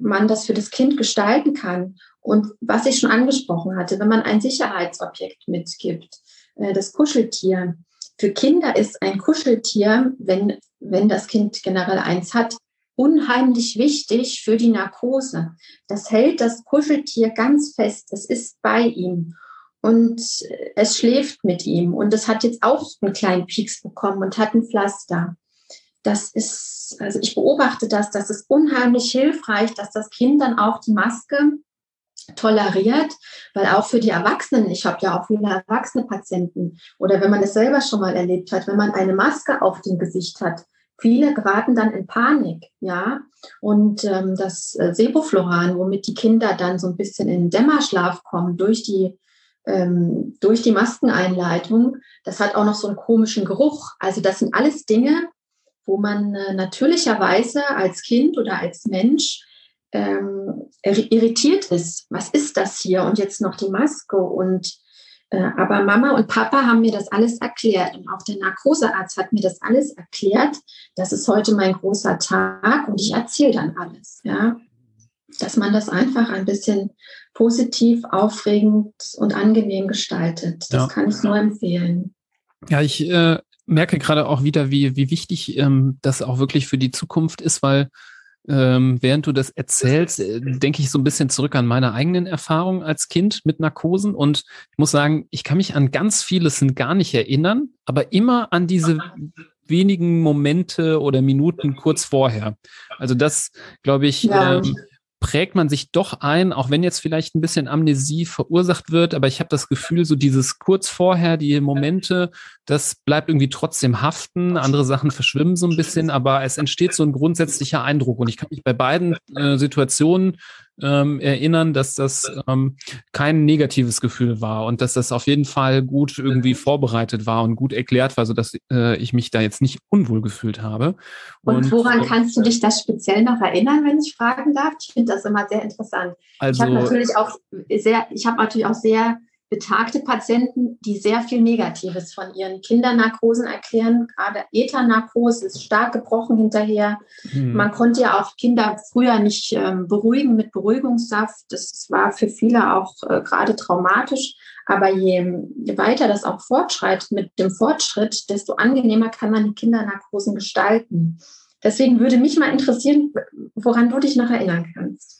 man das für das Kind gestalten kann und was ich schon angesprochen hatte, wenn man ein Sicherheitsobjekt mitgibt, äh, das Kuscheltier. Für Kinder ist ein Kuscheltier, wenn, wenn das Kind generell eins hat, unheimlich wichtig für die Narkose. Das hält das Kuscheltier ganz fest. Es ist bei ihm und es schläft mit ihm. Und es hat jetzt auch einen kleinen Pieks bekommen und hat ein Pflaster. Das ist, also ich beobachte das, das ist unheimlich hilfreich, dass das Kind dann auch die Maske toleriert, weil auch für die Erwachsenen, ich habe ja auch viele erwachsene Patienten oder wenn man es selber schon mal erlebt hat, wenn man eine Maske auf dem Gesicht hat, viele geraten dann in Panik, ja. Und ähm, das äh, Sebofloran, womit die Kinder dann so ein bisschen in Dämmerschlaf kommen durch die ähm, durch die Maskeneinleitung, das hat auch noch so einen komischen Geruch. Also das sind alles Dinge, wo man äh, natürlicherweise als Kind oder als Mensch ähm, irritiert ist. Was ist das hier? Und jetzt noch die Maske. Und äh, aber Mama und Papa haben mir das alles erklärt. Und auch der Narkosearzt hat mir das alles erklärt. Das ist heute mein großer Tag und ich erzähle dann alles. Ja? Dass man das einfach ein bisschen positiv, aufregend und angenehm gestaltet. Das ja. kann ich nur empfehlen. Ja, ich äh, merke gerade auch wieder, wie, wie wichtig ähm, das auch wirklich für die Zukunft ist, weil ähm, während du das erzählst, äh, denke ich so ein bisschen zurück an meine eigenen Erfahrungen als Kind mit Narkosen. Und ich muss sagen, ich kann mich an ganz vieles gar nicht erinnern, aber immer an diese wenigen Momente oder Minuten kurz vorher. Also das, glaube ich, ja. ähm, prägt man sich doch ein, auch wenn jetzt vielleicht ein bisschen Amnesie verursacht wird, aber ich habe das Gefühl, so dieses kurz vorher, die Momente, das bleibt irgendwie trotzdem haften, andere Sachen verschwimmen so ein bisschen, aber es entsteht so ein grundsätzlicher Eindruck. Und ich kann mich bei beiden äh, Situationen ähm, erinnern, dass das ähm, kein negatives Gefühl war und dass das auf jeden Fall gut irgendwie vorbereitet war und gut erklärt war, sodass äh, ich mich da jetzt nicht unwohl gefühlt habe. Und, und woran kannst du dich das speziell noch erinnern, wenn ich fragen darf? Ich finde das immer sehr interessant. Also, ich habe natürlich auch sehr, ich habe natürlich auch sehr betagte Patienten, die sehr viel Negatives von ihren Kindernarkosen erklären. Gerade Ethernarkose ist stark gebrochen hinterher. Hm. Man konnte ja auch Kinder früher nicht ähm, beruhigen mit Beruhigungssaft. Das war für viele auch äh, gerade traumatisch. Aber je, je, weiter das auch fortschreitet mit dem Fortschritt, desto angenehmer kann man die Kindernarkosen gestalten. Deswegen würde mich mal interessieren, woran du dich noch erinnern kannst.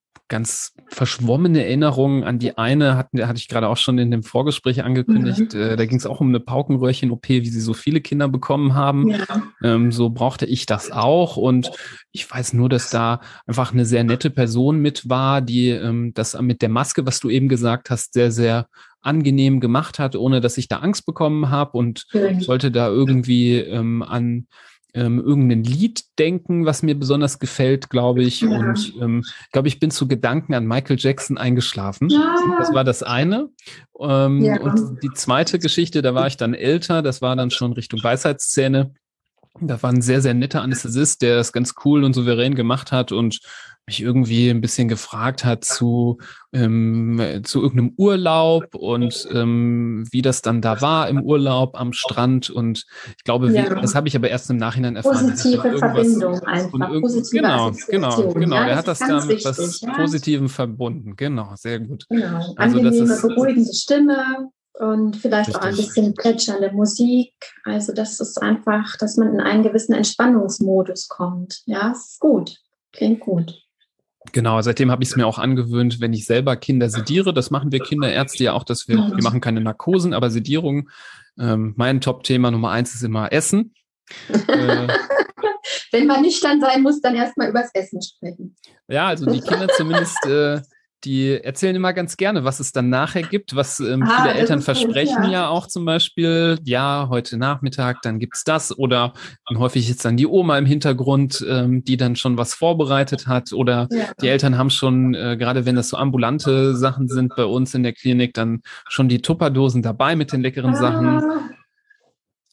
ganz verschwommene Erinnerungen an die eine, hatten, hatte ich gerade auch schon in dem Vorgespräch angekündigt. Mhm. Äh, da ging es auch um eine Paukenröhrchen-OP, wie sie so viele Kinder bekommen haben. Ja. Ähm, so brauchte ich das auch. Und ich weiß nur, dass da einfach eine sehr nette Person mit war, die ähm, das mit der Maske, was du eben gesagt hast, sehr, sehr angenehm gemacht hat, ohne dass ich da Angst bekommen habe und mhm. sollte da irgendwie ähm, an ähm, irgendein Lied denken, was mir besonders gefällt, glaube ich. Ja. Und ähm, glaube ich, bin zu Gedanken an Michael Jackson eingeschlafen. Ja. Das war das eine. Ähm, ja. Und die zweite Geschichte, da war ich dann älter, das war dann schon Richtung Weisheitszähne. Da war ein sehr, sehr netter Anästhesist, der das ganz cool und souverän gemacht hat und mich irgendwie ein bisschen gefragt hat zu, ähm, zu irgendeinem Urlaub und ähm, wie das dann da war im Urlaub am Strand. Und ich glaube, ja. wie, das habe ich aber erst im Nachhinein erfahren. Positive Verbindung einfach. Positive genau, genau, genau. Ja, er hat das, da mit was ja. Positivem verbunden. Genau, sehr gut. Genau. Also, Angenehme, das ist, beruhigende Stimme und vielleicht Richtig. auch ein bisschen plätschernde Musik. Also das ist einfach, dass man in einen gewissen Entspannungsmodus kommt. Ja, ist gut. Klingt gut. Genau, seitdem habe ich es mir auch angewöhnt, wenn ich selber Kinder sediere, das machen wir Kinderärzte ja auch, dass wir, wir machen keine Narkosen, aber Sedierung. Ähm, mein Top-Thema Nummer eins ist immer Essen. äh, wenn man nüchtern sein muss, dann erstmal übers Essen sprechen. Ja, also die Kinder zumindest äh, die erzählen immer ganz gerne, was es dann nachher gibt, was ähm, ah, viele Eltern versprechen ja. ja. auch zum Beispiel, ja, heute Nachmittag, dann gibt's das oder häufig ist dann die Oma im Hintergrund, ähm, die dann schon was vorbereitet hat oder ja. die Eltern haben schon, äh, gerade wenn das so ambulante Sachen sind bei uns in der Klinik, dann schon die Tupperdosen dabei mit den leckeren ah. Sachen.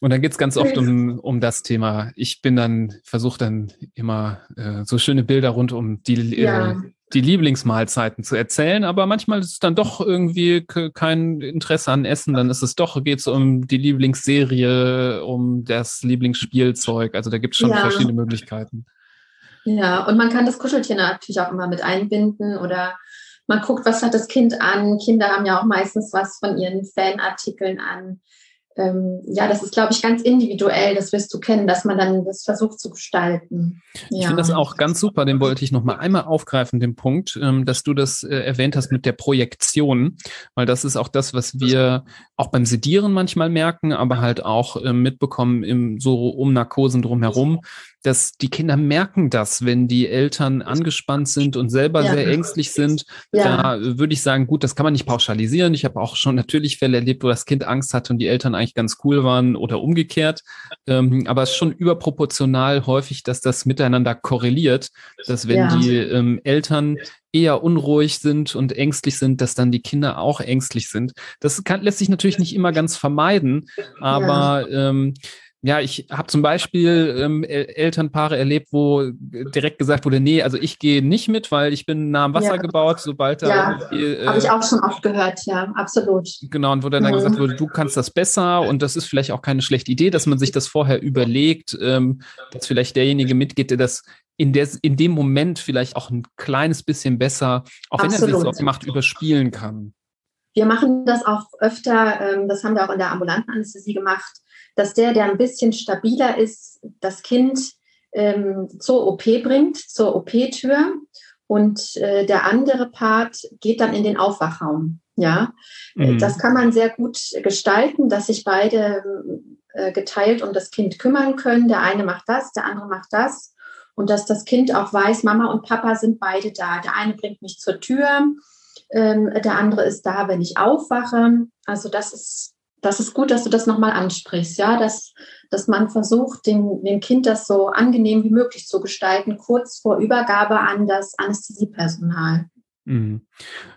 Und dann geht's ganz oft um, um das Thema. Ich bin dann, versuche dann immer äh, so schöne Bilder rund um die, ja. äh, die Lieblingsmahlzeiten zu erzählen, aber manchmal ist es dann doch irgendwie kein Interesse an Essen, dann ist es doch, geht's um die Lieblingsserie, um das Lieblingsspielzeug. Also da gibt's schon ja. verschiedene Möglichkeiten. Ja, und man kann das Kuscheltier natürlich auch immer mit einbinden oder man guckt, was hat das Kind an. Kinder haben ja auch meistens was von ihren Fanartikeln an ähm, ja, das ist, glaube ich, ganz individuell, das wirst du kennen, dass man dann das versucht zu gestalten. Ja. Ich finde das auch ganz super, den wollte ich nochmal einmal aufgreifen, den Punkt, ähm, dass du das äh, erwähnt hast mit der Projektion, weil das ist auch das, was wir auch beim Sedieren manchmal merken, aber halt auch äh, mitbekommen im so um Narkosen drumherum, dass die Kinder merken das, wenn die Eltern angespannt sind und selber ja. sehr ängstlich sind. Ja. Da würde ich sagen, gut, das kann man nicht pauschalisieren. Ich habe auch schon natürlich Fälle erlebt, wo das Kind Angst hatte und die Eltern eigentlich ganz cool waren oder umgekehrt. Ähm, aber es ist schon überproportional häufig, dass das miteinander korreliert, dass wenn ja. die ähm, Eltern eher unruhig sind und ängstlich sind, dass dann die Kinder auch ängstlich sind. Das kann, lässt sich natürlich nicht immer ganz vermeiden, aber ähm, ja, ich habe zum Beispiel ähm, Elternpaare erlebt, wo direkt gesagt wurde, nee, also ich gehe nicht mit, weil ich bin nah am Wasser ja. gebaut, sobald da. Ja, äh, habe ich auch schon oft gehört, ja, absolut. Genau, und wo dann, mhm. dann gesagt wurde, du kannst das besser und das ist vielleicht auch keine schlechte Idee, dass man sich das vorher überlegt, ähm, dass vielleicht derjenige mitgeht, der das in, der, in dem Moment vielleicht auch ein kleines bisschen besser, auch absolut. wenn er sich so macht, überspielen kann. Wir machen das auch öfter, ähm, das haben wir auch in der ambulanten Anästhesie gemacht, dass der, der ein bisschen stabiler ist, das Kind ähm, zur OP bringt, zur OP-Tür und äh, der andere Part geht dann in den Aufwachraum. Ja, äh, mhm. das kann man sehr gut gestalten, dass sich beide äh, geteilt um das Kind kümmern können. Der eine macht das, der andere macht das. Und dass das Kind auch weiß, Mama und Papa sind beide da. Der eine bringt mich zur Tür, ähm, der andere ist da, wenn ich aufwache. Also das ist das ist gut, dass du das nochmal ansprichst, ja, dass, dass man versucht, dem, dem Kind das so angenehm wie möglich zu gestalten, kurz vor Übergabe an das Anästhesiepersonal. Mhm.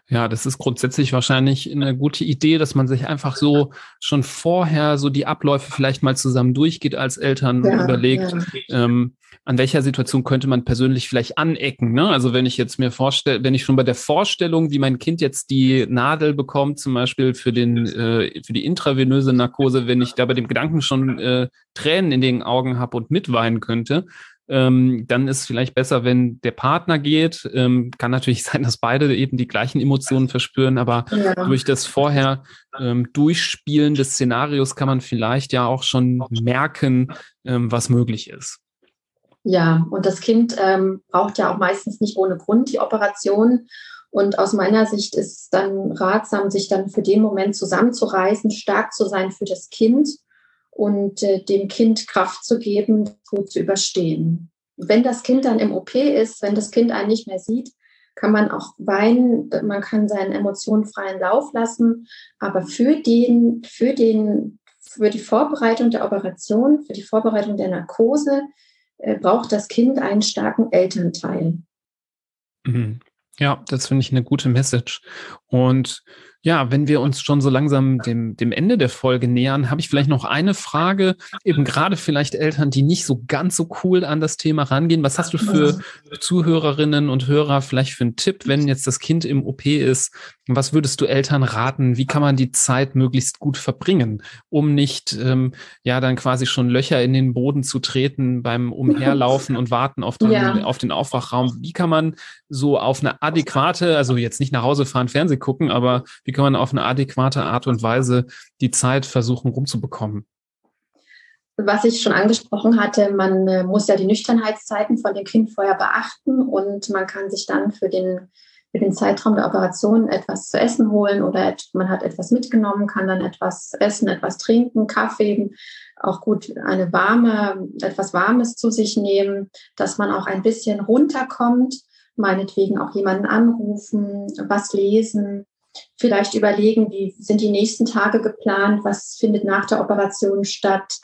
Ja, das ist grundsätzlich wahrscheinlich eine gute Idee, dass man sich einfach so schon vorher so die Abläufe vielleicht mal zusammen durchgeht als Eltern ja, überlegt, ja. ähm, an welcher Situation könnte man persönlich vielleicht anecken. Ne? Also wenn ich jetzt mir vorstelle, wenn ich schon bei der Vorstellung, wie mein Kind jetzt die Nadel bekommt, zum Beispiel für den äh, für die intravenöse Narkose, wenn ich da bei dem Gedanken schon äh, Tränen in den Augen habe und mitweinen könnte, ähm, dann ist vielleicht besser, wenn der Partner geht. Ähm, kann natürlich sein, dass beide eben die gleichen Emotionen verspüren, aber ja. durch das vorher ähm, Durchspielen des Szenarios kann man vielleicht ja auch schon merken, ähm, was möglich ist. Ja, und das Kind ähm, braucht ja auch meistens nicht ohne Grund die Operation. Und aus meiner Sicht ist es dann ratsam, sich dann für den Moment zusammenzureißen, stark zu sein für das Kind und äh, dem Kind Kraft zu geben, gut zu überstehen. Wenn das Kind dann im OP ist, wenn das Kind einen nicht mehr sieht, kann man auch weinen, man kann seinen Emotionen freien Lauf lassen, aber für den, für den, für die Vorbereitung der Operation, für die Vorbereitung der Narkose äh, braucht das Kind einen starken Elternteil. Mhm. Ja, das finde ich eine gute Message. Und ja, wenn wir uns schon so langsam dem, dem Ende der Folge nähern, habe ich vielleicht noch eine Frage, eben gerade vielleicht Eltern, die nicht so ganz so cool an das Thema rangehen. Was hast du für Zuhörerinnen und Hörer vielleicht für einen Tipp, wenn jetzt das Kind im OP ist? Was würdest du Eltern raten? Wie kann man die Zeit möglichst gut verbringen, um nicht ähm, ja dann quasi schon Löcher in den Boden zu treten beim Umherlaufen und Warten auf den, ja. auf den Aufwachraum? Wie kann man so auf eine adäquate, also jetzt nicht nach Hause fahren, Fernsehen gucken, aber wie wie kann man auf eine adäquate Art und Weise die Zeit versuchen rumzubekommen? Was ich schon angesprochen hatte, man äh, muss ja die Nüchternheitszeiten von dem Kind vorher beachten und man kann sich dann für den, für den Zeitraum der Operation etwas zu essen holen oder man hat etwas mitgenommen, kann dann etwas essen, etwas trinken, Kaffee, auch gut eine warme, etwas Warmes zu sich nehmen, dass man auch ein bisschen runterkommt meinetwegen auch jemanden anrufen, was lesen, vielleicht überlegen, wie sind die nächsten Tage geplant, was findet nach der Operation statt,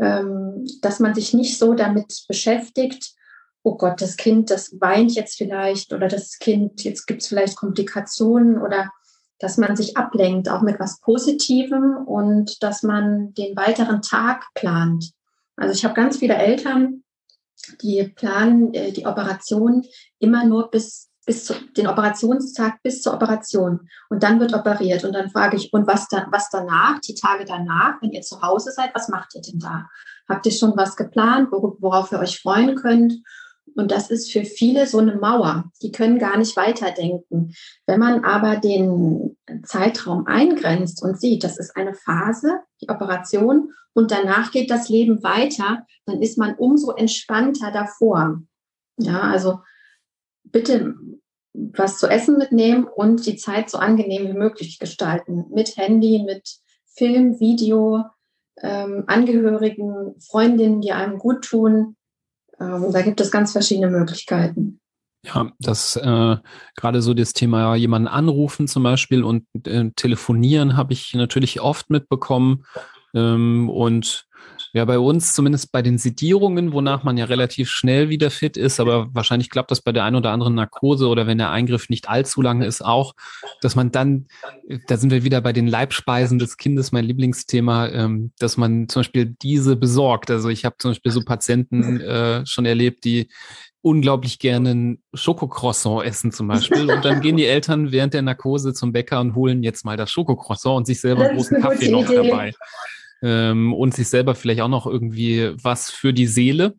ähm, dass man sich nicht so damit beschäftigt, oh Gott, das Kind, das weint jetzt vielleicht oder das Kind, jetzt gibt es vielleicht Komplikationen oder dass man sich ablenkt, auch mit was Positivem und dass man den weiteren Tag plant. Also ich habe ganz viele Eltern, die planen äh, die Operation immer nur bis bis zu den Operationstag bis zur Operation und dann wird operiert und dann frage ich und was dann was danach die Tage danach wenn ihr zu Hause seid was macht ihr denn da habt ihr schon was geplant worauf ihr euch freuen könnt und das ist für viele so eine Mauer. Die können gar nicht weiterdenken. Wenn man aber den Zeitraum eingrenzt und sieht, das ist eine Phase, die Operation, und danach geht das Leben weiter, dann ist man umso entspannter davor. Ja, also bitte was zu essen mitnehmen und die Zeit so angenehm wie möglich gestalten. Mit Handy, mit Film, Video, ähm, Angehörigen, Freundinnen, die einem gut tun, ähm, da gibt es ganz verschiedene Möglichkeiten. Ja, das äh, gerade so das Thema jemanden anrufen zum Beispiel und äh, telefonieren habe ich natürlich oft mitbekommen. Ähm, und ja, bei uns, zumindest bei den Sedierungen, wonach man ja relativ schnell wieder fit ist, aber wahrscheinlich klappt das bei der einen oder anderen Narkose oder wenn der Eingriff nicht allzu lange ist, auch, dass man dann, da sind wir wieder bei den Leibspeisen des Kindes, mein Lieblingsthema, ähm, dass man zum Beispiel diese besorgt. Also ich habe zum Beispiel so Patienten äh, schon erlebt, die unglaublich gerne ein Schokocroissant essen zum Beispiel. Und dann gehen die Eltern während der Narkose zum Bäcker und holen jetzt mal das Schokocroissant und sich selber einen großen Kaffee noch dabei ähm, und sich selber vielleicht auch noch irgendwie was für die Seele.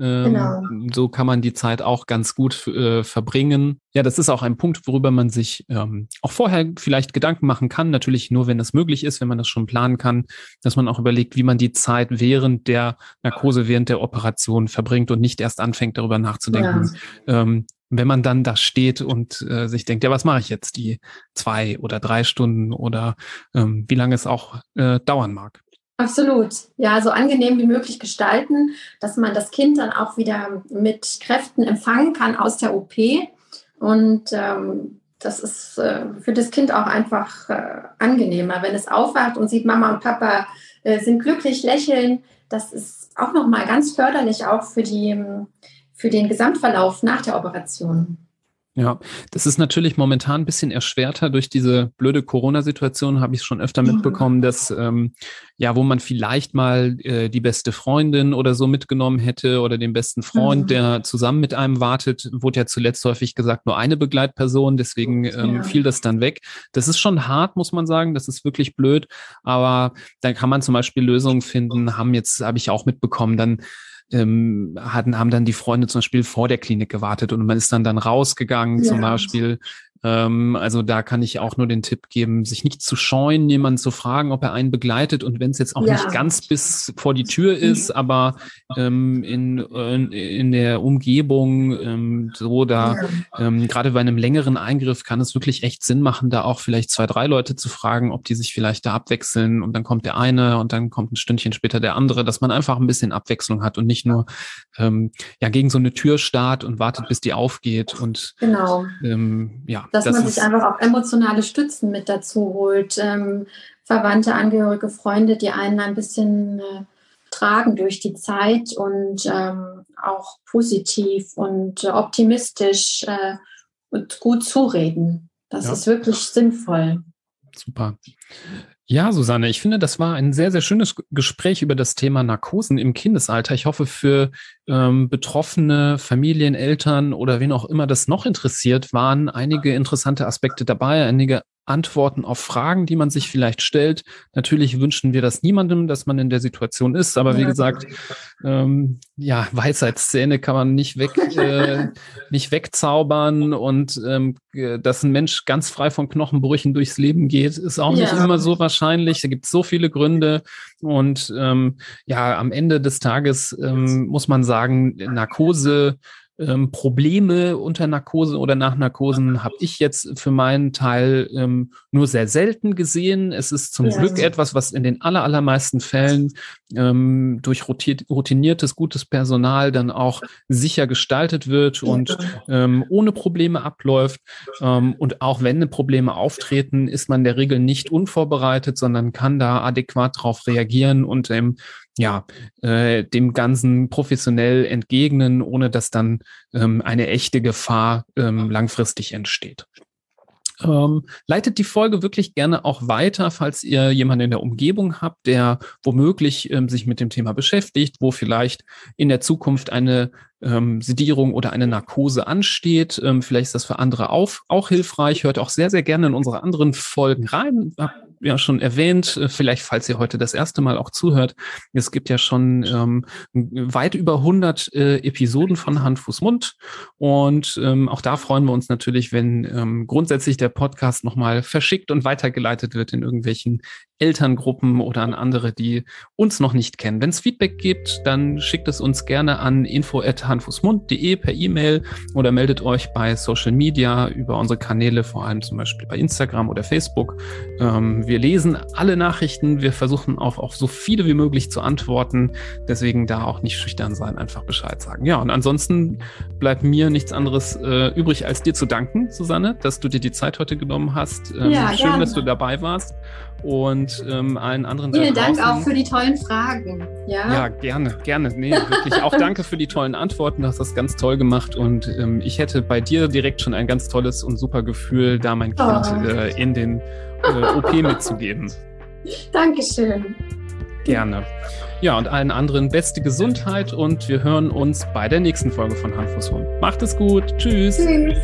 Ähm, genau. So kann man die Zeit auch ganz gut äh, verbringen. Ja, das ist auch ein Punkt, worüber man sich ähm, auch vorher vielleicht Gedanken machen kann. Natürlich nur, wenn das möglich ist, wenn man das schon planen kann, dass man auch überlegt, wie man die Zeit während der Narkose, während der Operation verbringt und nicht erst anfängt, darüber nachzudenken. Ja. Ähm, wenn man dann da steht und äh, sich denkt, ja, was mache ich jetzt die zwei oder drei Stunden oder ähm, wie lange es auch äh, dauern mag. Absolut. Ja, so angenehm wie möglich gestalten, dass man das Kind dann auch wieder mit Kräften empfangen kann aus der OP. Und ähm, das ist äh, für das Kind auch einfach äh, angenehmer, wenn es aufwacht und sieht, Mama und Papa äh, sind glücklich, lächeln. Das ist auch nochmal ganz förderlich auch für, die, für den Gesamtverlauf nach der Operation. Ja, das ist natürlich momentan ein bisschen erschwerter durch diese blöde Corona-Situation, habe ich schon öfter mitbekommen, dass ähm, ja, wo man vielleicht mal äh, die beste Freundin oder so mitgenommen hätte oder den besten Freund, mhm. der zusammen mit einem wartet, wurde ja zuletzt häufig gesagt, nur eine Begleitperson, deswegen ähm, ja. fiel das dann weg. Das ist schon hart, muss man sagen, das ist wirklich blöd, aber dann kann man zum Beispiel Lösungen finden, haben jetzt, habe ich auch mitbekommen, dann ähm, hatten, haben dann die Freunde zum Beispiel vor der Klinik gewartet und man ist dann dann rausgegangen ja. zum Beispiel ähm, also da kann ich auch nur den Tipp geben, sich nicht zu scheuen, jemanden zu fragen, ob er einen begleitet. Und wenn es jetzt auch ja. nicht ganz bis vor die Tür ist, aber ähm, in, in, in der Umgebung ähm, so da ähm, gerade bei einem längeren Eingriff kann es wirklich echt Sinn machen, da auch vielleicht zwei, drei Leute zu fragen, ob die sich vielleicht da abwechseln. Und dann kommt der eine und dann kommt ein Stündchen später der andere, dass man einfach ein bisschen Abwechslung hat und nicht nur ähm, ja gegen so eine Tür starrt und wartet, bis die aufgeht und genau. ähm, ja dass das man sich einfach auch emotionale Stützen mit dazu holt. Ähm, Verwandte, Angehörige, Freunde, die einen ein bisschen äh, tragen durch die Zeit und ähm, auch positiv und äh, optimistisch äh, und gut zureden. Das ja. ist wirklich sinnvoll. Super. Ja, Susanne, ich finde, das war ein sehr, sehr schönes Gespräch über das Thema Narkosen im Kindesalter. Ich hoffe, für ähm, betroffene Familien, Eltern oder wen auch immer das noch interessiert, waren einige interessante Aspekte dabei, einige Antworten auf Fragen, die man sich vielleicht stellt. Natürlich wünschen wir das niemandem, dass man in der Situation ist, aber wie gesagt, ähm, ja, Weisheitszähne kann man nicht weg, äh, nicht wegzaubern und ähm, dass ein Mensch ganz frei von Knochenbrüchen durchs Leben geht, ist auch ja. nicht immer so wahrscheinlich. Da gibt es so viele Gründe und ähm, ja, am Ende des Tages ähm, muss man sagen, Narkose ähm, Probleme unter Narkose oder nach Narkosen habe ich jetzt für meinen Teil ähm, nur sehr selten gesehen. Es ist zum ja. Glück etwas, was in den aller, allermeisten Fällen ähm, durch routiniertes, gutes Personal dann auch sicher gestaltet wird und ähm, ohne Probleme abläuft. Ähm, und auch wenn Probleme auftreten, ist man in der Regel nicht unvorbereitet, sondern kann da adäquat darauf reagieren und ähm, ja, äh, dem Ganzen professionell entgegnen, ohne dass dann ähm, eine echte Gefahr ähm, langfristig entsteht. Ähm, leitet die Folge wirklich gerne auch weiter, falls ihr jemanden in der Umgebung habt, der womöglich ähm, sich mit dem Thema beschäftigt, wo vielleicht in der Zukunft eine ähm, Sedierung oder eine Narkose ansteht. Ähm, vielleicht ist das für andere auch, auch hilfreich. Hört auch sehr, sehr gerne in unsere anderen Folgen rein. Ja schon erwähnt, äh, vielleicht falls ihr heute das erste Mal auch zuhört. Es gibt ja schon ähm, weit über 100 äh, Episoden von Hand, Fuß, Mund. Und ähm, auch da freuen wir uns natürlich, wenn ähm, grundsätzlich der Podcast nochmal verschickt und weitergeleitet wird in irgendwelchen Elterngruppen oder an andere, die uns noch nicht kennen. Wenn es Feedback gibt, dann schickt es uns gerne an info@handfußmund.de per E-Mail oder meldet euch bei Social Media über unsere Kanäle, vor allem zum Beispiel bei Instagram oder Facebook. Ähm, wir lesen alle Nachrichten, wir versuchen auf, auf so viele wie möglich zu antworten. Deswegen da auch nicht schüchtern sein, einfach Bescheid sagen. Ja, und ansonsten bleibt mir nichts anderes äh, übrig, als dir zu danken, Susanne, dass du dir die Zeit heute genommen hast. Ähm, ja, schön, gerne. dass du dabei warst und ähm, allen anderen. Vielen Dank auch für die tollen Fragen. Ja, ja gerne, gerne. Nee, wirklich auch danke für die tollen Antworten. Du hast das ganz toll gemacht und ähm, ich hätte bei dir direkt schon ein ganz tolles und super Gefühl, da mein Kind oh. äh, in den äh, OP mitzugeben. Dankeschön. Gerne. Ja, und allen anderen beste Gesundheit und wir hören uns bei der nächsten Folge von Handfuß Hund. Macht es gut. Tschüss. Tschüss.